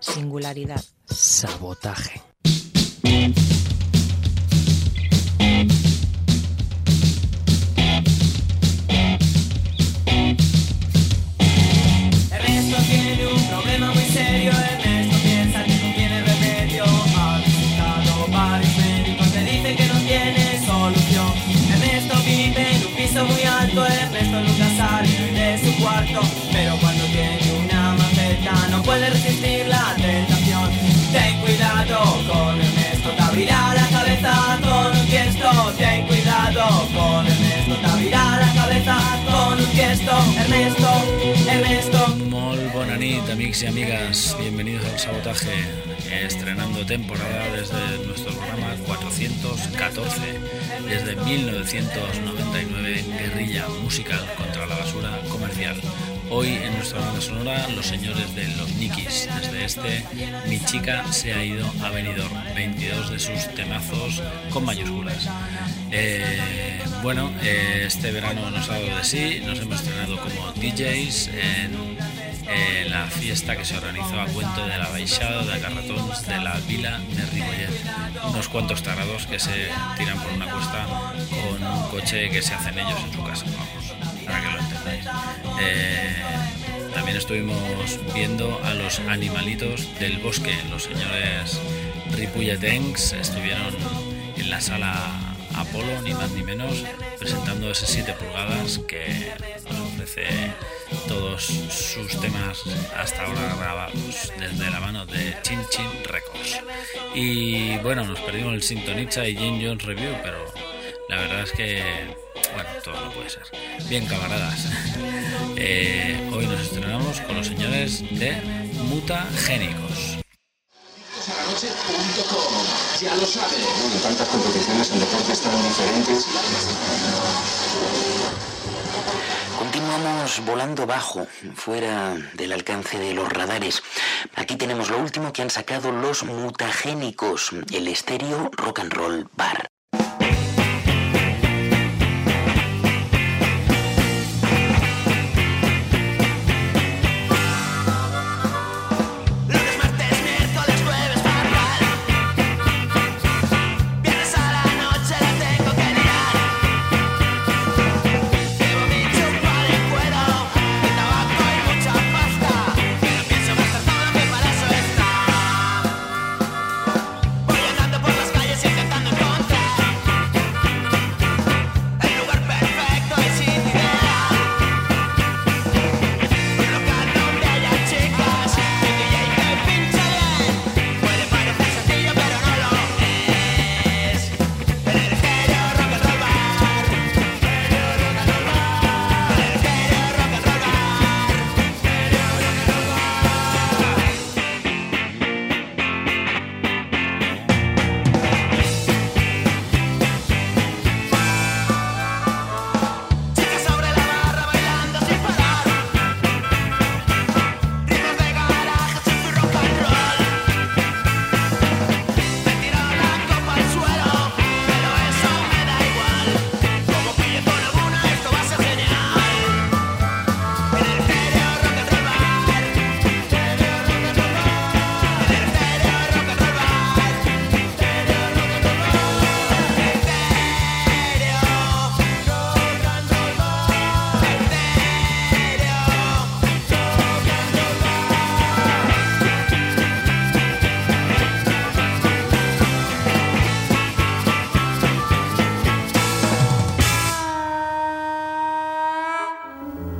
Singularidad. Sabotaje. Molt bona nit, amics y amigas. Bienvenidos al Sabotaje, estrenando temporada desde nuestro programa 414, desde 1999, guerrilla musical contra la basura comercial. Hoy en nuestra banda sonora, los señores de Los Nikis. Desde este, Mi chica se ha ido a Benidorm. 22 de sus temazos con mayúsculas. Eh, bueno, eh, este verano nos ha dado de sí, nos hemos estrenado como DJs en la fiesta que se organizó a cuento de la Baixada de Carratons de la Vila de Ripollet. Unos cuantos tarados que se tiran por una cuesta con un coche que se hacen ellos en su casa, vamos, para que lo entendáis. Eh, también estuvimos viendo a los animalitos del bosque, los señores Ripolletens estuvieron en la sala Apolo, ni más ni menos, presentando ese 7 pulgadas que nos ofrece todos sus temas hasta ahora grabados desde la mano de Chin Chin Records. Y bueno, nos perdimos el Sintonicha y Jim Jones Review, pero la verdad es que, bueno, todo no puede ser. Bien, camaradas, eh, hoy nos estrenamos con los señores de Mutagénicos. Ya lo sabe. Bueno, tantas competiciones en deportes tan diferentes. Continuamos volando bajo, fuera del alcance de los radares. Aquí tenemos lo último que han sacado los mutagénicos, el estéreo rock and roll bar.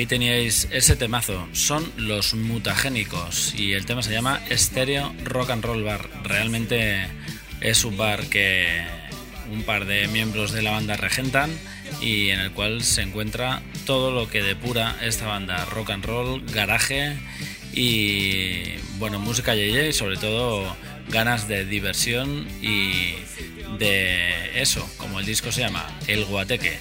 Ahí teníais ese temazo. Son los mutagénicos y el tema se llama Stereo Rock and Roll Bar. Realmente es un bar que un par de miembros de la banda regentan y en el cual se encuentra todo lo que depura esta banda. Rock and roll, garaje y bueno, música yeye y sobre todo ganas de diversión y de eso, como el disco se llama, El Guateque.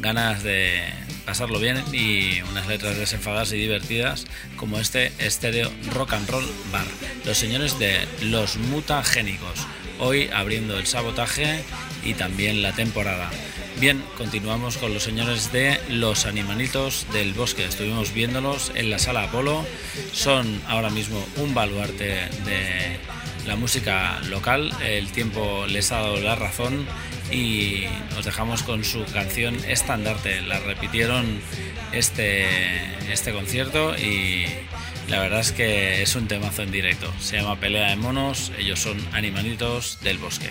Ganas de pasarlo bien y unas letras desenfadadas y divertidas como este estéreo rock and roll bar. Los señores de los mutagénicos. Hoy abriendo el sabotaje y también la temporada. Bien, continuamos con los señores de los animalitos del bosque. Estuvimos viéndolos en la sala Apolo. Son ahora mismo un baluarte de la música local. El tiempo les ha dado la razón y nos dejamos con su canción Estandarte. La repitieron este, este concierto y la verdad es que es un temazo en directo. Se llama Pelea de Monos. Ellos son animalitos del bosque.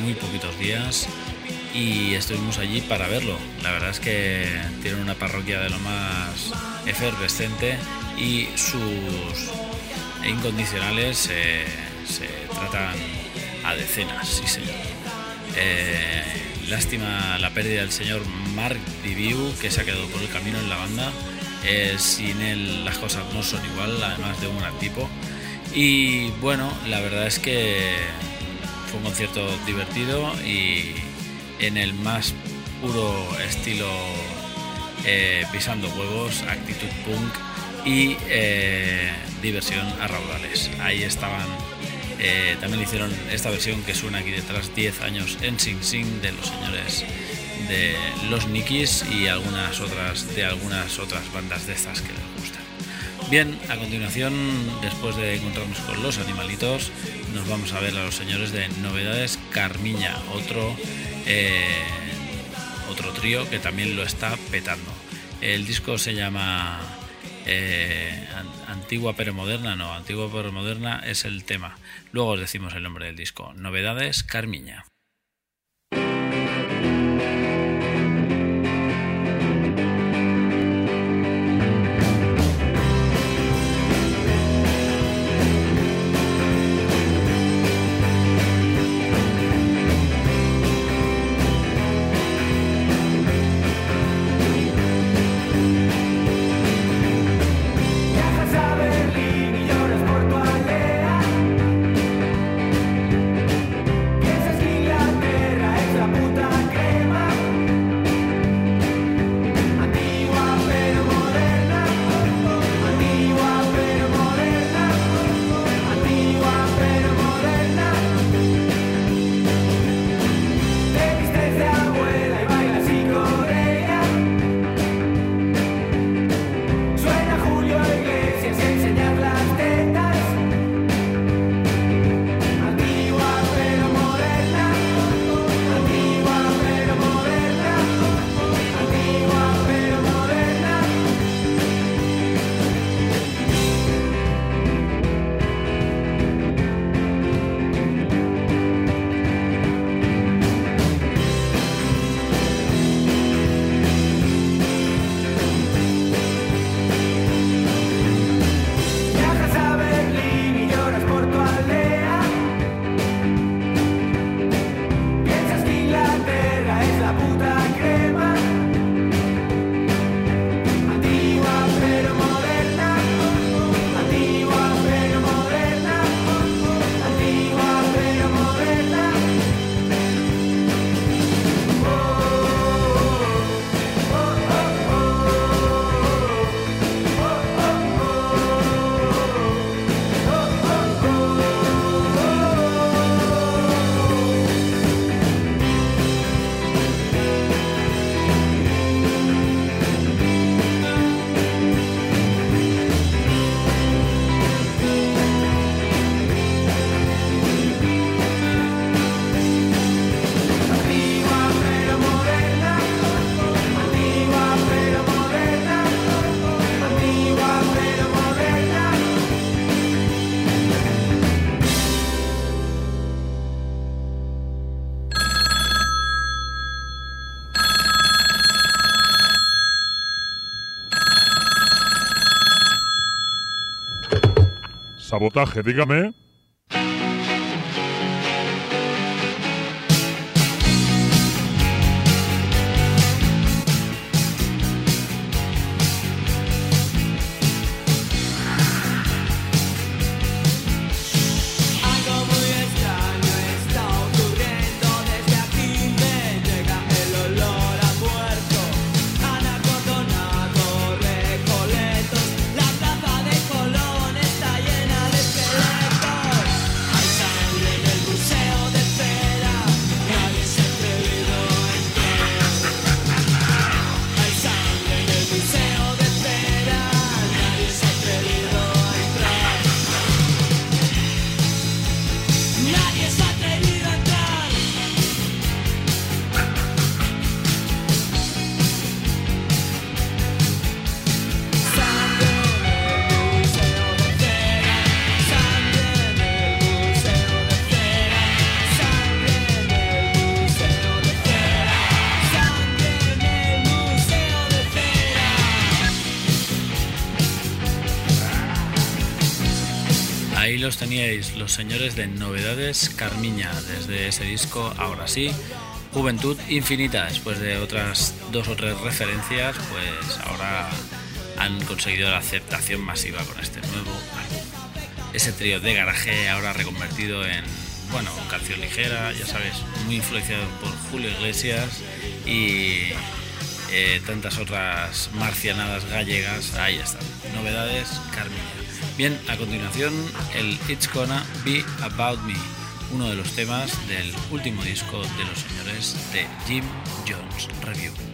Muy poquitos días y estuvimos allí para verlo. La verdad es que tienen una parroquia de lo más efervescente y sus incondicionales se, se tratan a decenas, sí señor. Eh, lástima la pérdida del señor Mark Diviu, que se ha quedado por el camino en la banda. Eh, sin él las cosas no son igual, además de un gran tipo. Y bueno, la verdad es que fue un concierto divertido y en el más puro estilo eh, pisando huevos, actitud punk y eh, diversión a raudales. Ahí estaban, eh, también hicieron esta versión que suena aquí detrás 10 años en Sing Sing de los señores de los Nikis y algunas otras de algunas otras bandas de estas que les gustan. Bien, a continuación, después de encontrarnos con los animalitos, nos vamos a ver a los señores de Novedades Carmiña, otro eh, otro trío que también lo está petando. El disco se llama eh, Antigua pero Moderna, no, Antigua pero Moderna es el tema. Luego os decimos el nombre del disco. Novedades Carmiña. Sabotaje, dígame. De Novedades Carmiña, desde ese disco, ahora sí, Juventud Infinita, después de otras dos o tres referencias, pues ahora han conseguido la aceptación masiva con este nuevo. Ese trío de garaje ahora reconvertido en, bueno, canción ligera, ya sabes, muy influenciado por Julio Iglesias y eh, tantas otras marcianadas gallegas, ahí están, novedades Carmiña. Bien, a continuación el It's Gonna Be About Me, uno de los temas del último disco de los señores de Jim Jones Review.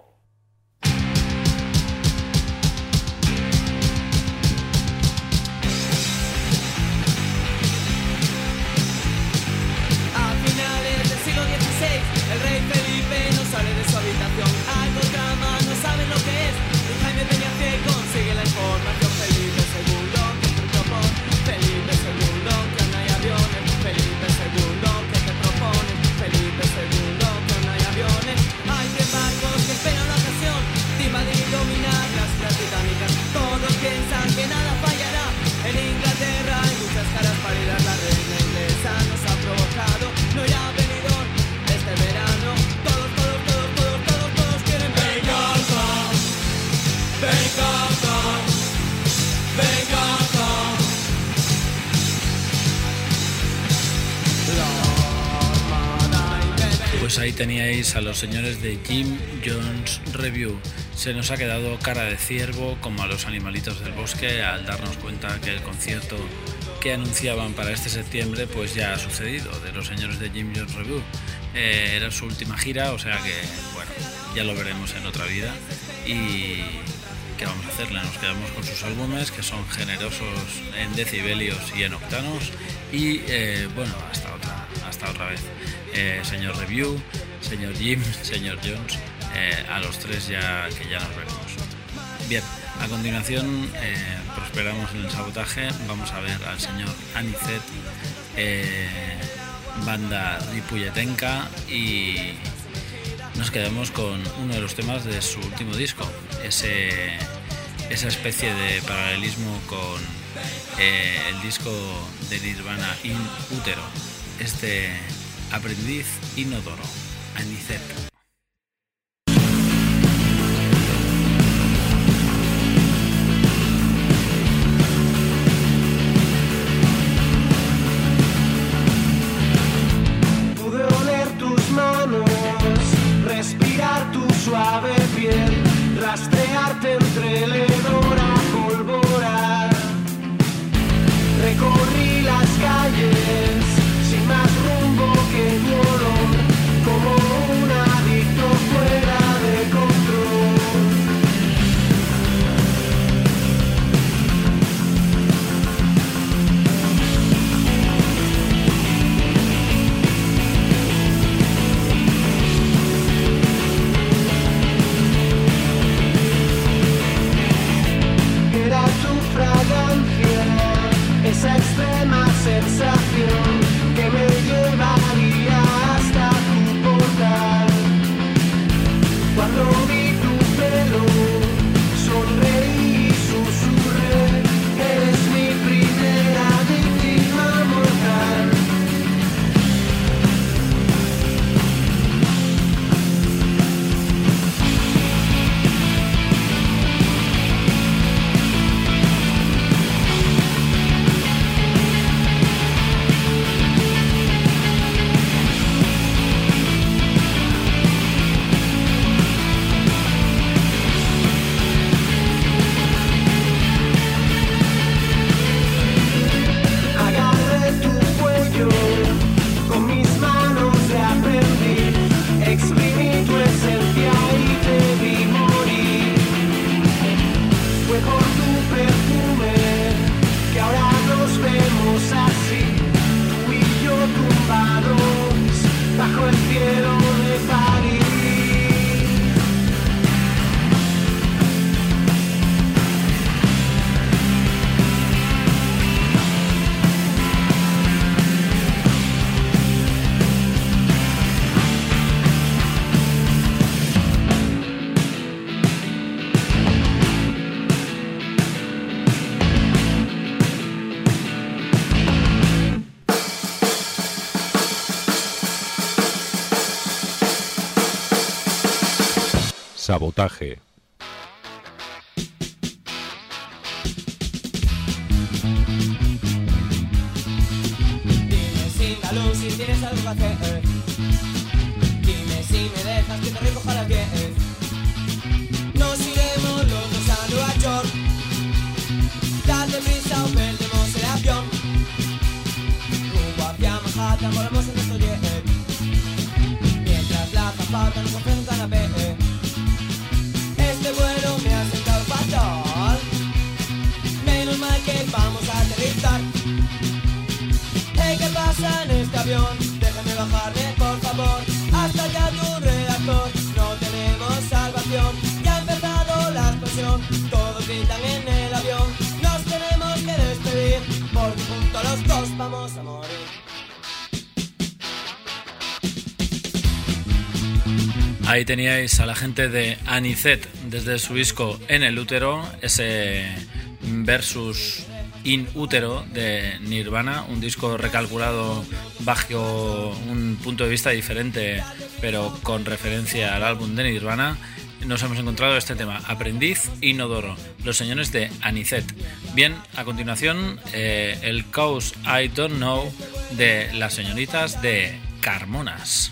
Teníais a los señores de Jim Jones Review. Se nos ha quedado cara de ciervo como a los animalitos del bosque al darnos cuenta que el concierto que anunciaban para este septiembre pues ya ha sucedido de los señores de Jim Jones Review. Eh, era su última gira, o sea que bueno, ya lo veremos en otra vida y ¿qué vamos a hacerle? Nos quedamos con sus álbumes que son generosos en decibelios y en octanos y eh, bueno, hasta otra, hasta otra vez. Eh, señor Review, señor Jim, señor Jones, eh, a los tres ya que ya nos veremos. Bien, a continuación eh, prosperamos en el sabotaje, vamos a ver al señor Anicet, eh, banda Ripulletenca y nos quedamos con uno de los temas de su último disco, ese, esa especie de paralelismo con eh, el disco de Nirvana In Utero, este aprendiz inodoro, Anicet. Pude Sabotaje. avión, déjame bajarme por favor, hasta allá tu redactor, no tenemos salvación, ya ha empezado la explosión, todos gritan en el avión, nos tenemos que despedir, porque junto a los dos vamos a morir. Ahí teníais a la gente de Anicet desde su disco En el útero, ese versus In útero de Nirvana, un disco recalculado bajo un punto de vista diferente, pero con referencia al álbum de Nirvana. Nos hemos encontrado este tema, Aprendiz Inodoro, los señores de Anicet. Bien, a continuación, eh, el Cause I Don't Know de las señoritas de Carmonas.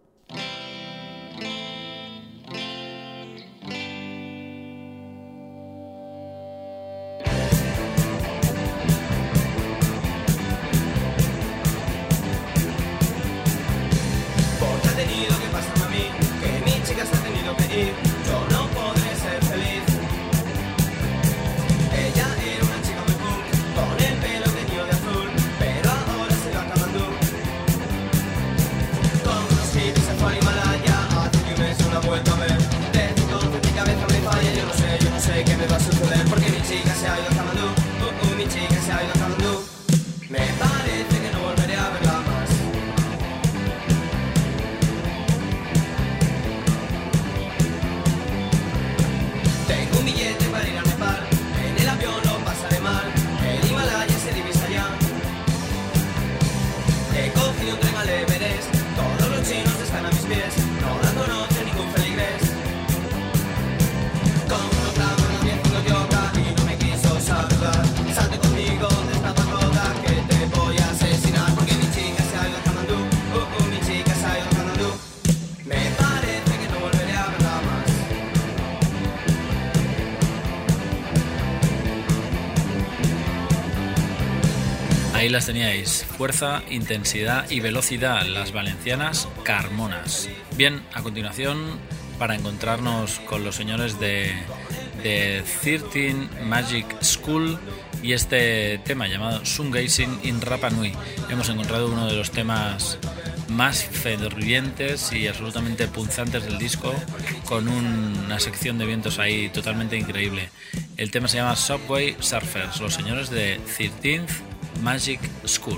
Las teníais, fuerza, intensidad y velocidad, las valencianas Carmonas. Bien, a continuación, para encontrarnos con los señores de, de 13 Magic School y este tema llamado Sungazing in Rapa Nui. Hemos encontrado uno de los temas más fervientes y absolutamente punzantes del disco, con una sección de vientos ahí totalmente increíble. El tema se llama Subway Surfers, los señores de 13th Magic School.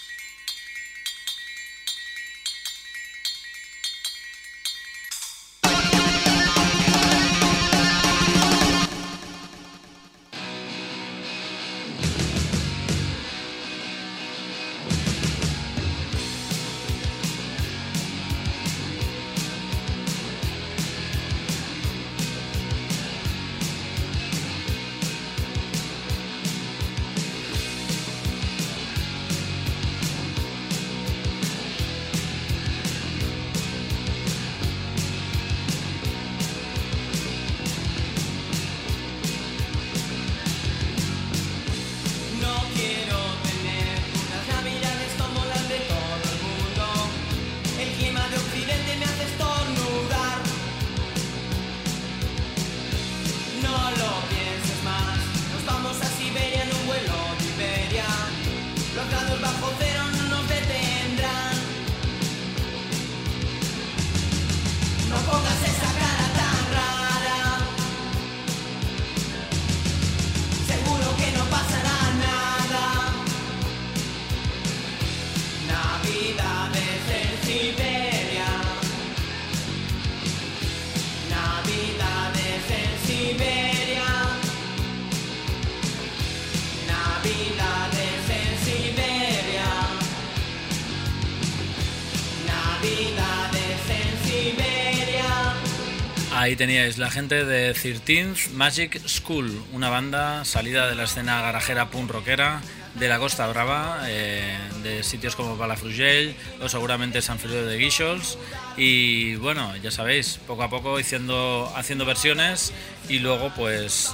Ahí teníais la gente de 13th Magic School, una banda salida de la escena garajera punk rockera de la Costa Brava, eh, de sitios como Palafrugell o seguramente San Feliu de Guíxols. Y bueno, ya sabéis, poco a poco haciendo, haciendo versiones y luego pues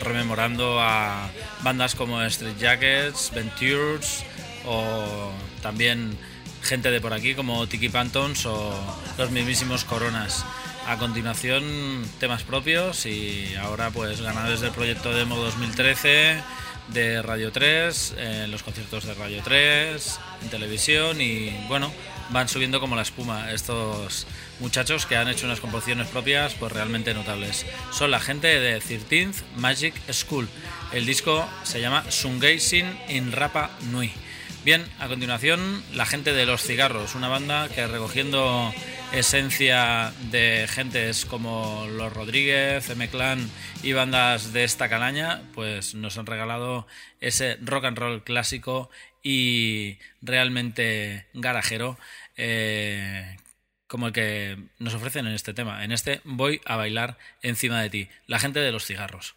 rememorando a bandas como Street Jackets, Ventures o también gente de por aquí como Tiki Pantons o los mismísimos Coronas. A continuación temas propios y ahora pues ganadores del proyecto Demo 2013 de Radio 3, en los conciertos de Radio 3, en televisión y bueno, van subiendo como la espuma estos muchachos que han hecho unas composiciones propias pues realmente notables. Son la gente de 13th Magic School. El disco se llama Sungazing in Rapa Nui. Bien, a continuación la gente de Los Cigarros, una banda que recogiendo esencia de gentes como Los Rodríguez, M-Clan y bandas de esta calaña, pues nos han regalado ese rock and roll clásico y realmente garajero eh, como el que nos ofrecen en este tema. En este voy a bailar encima de ti, la gente de Los Cigarros.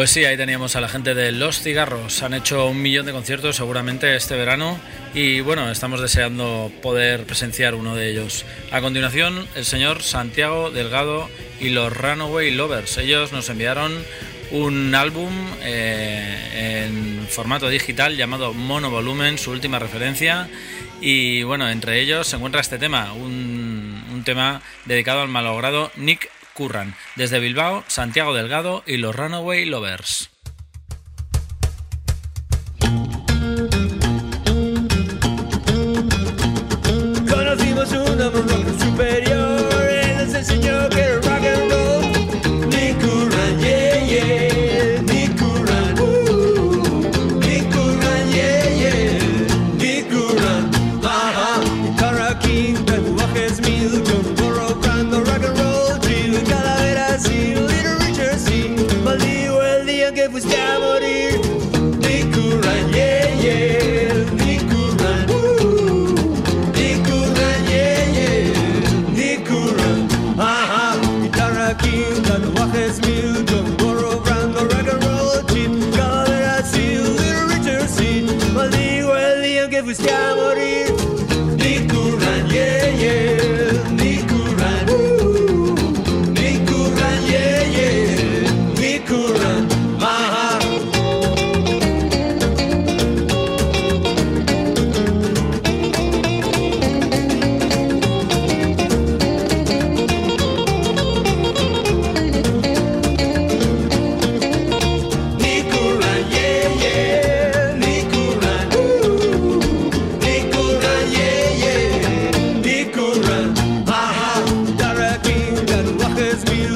Pues sí, ahí teníamos a la gente de Los Cigarros. Han hecho un millón de conciertos seguramente este verano y bueno, estamos deseando poder presenciar uno de ellos. A continuación, el señor Santiago Delgado y los Runaway Lovers. Ellos nos enviaron un álbum eh, en formato digital llamado Mono Volumen, su última referencia. Y bueno, entre ellos se encuentra este tema, un, un tema dedicado al malogrado Nick Desde Bilbao, Santiago Delgado y los Runaway Lovers.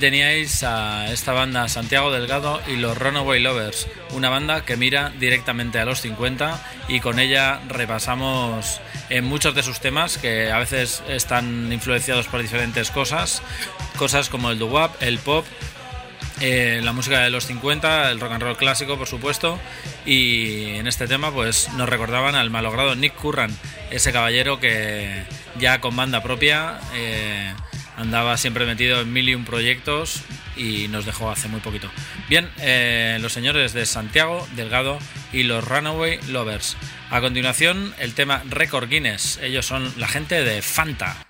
Teníais a esta banda Santiago Delgado y los Runaway Lovers, una banda que mira directamente a los 50 y con ella repasamos en muchos de sus temas que a veces están influenciados por diferentes cosas, cosas como el doo-wop, el pop, eh, la música de los 50, el rock and roll clásico, por supuesto, y en este tema pues nos recordaban al malogrado Nick Curran, ese caballero que ya con banda propia eh, andaba siempre metido en mil y un proyectos y nos dejó hace muy poquito. Bien, eh, los señores de Santiago, Delgado y los Runaway Lovers. A continuación, el tema Record Guinness. Ellos son la gente de Fanta.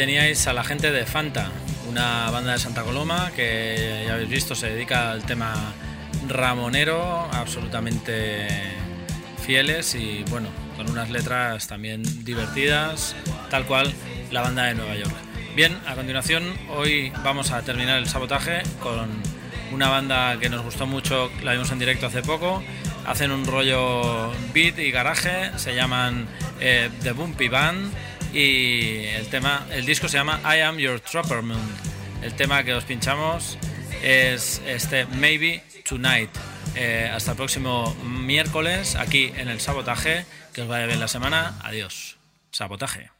Teníais a la gente de Fanta, una banda de Santa Coloma que ya habéis visto se dedica al tema ramonero, absolutamente fieles y bueno, con unas letras también divertidas, tal cual la banda de Nueva York. Bien, a continuación hoy vamos a terminar el sabotaje con una banda que nos gustó mucho, la vimos en directo hace poco, hacen un rollo beat y garaje, se llaman eh, The Bumpy Band y el tema, el disco se llama I Am Your Trapper Moon. El tema que os pinchamos es este Maybe Tonight. Eh, hasta el próximo miércoles aquí en el sabotaje. Que os vaya bien la semana. Adiós. Sabotaje.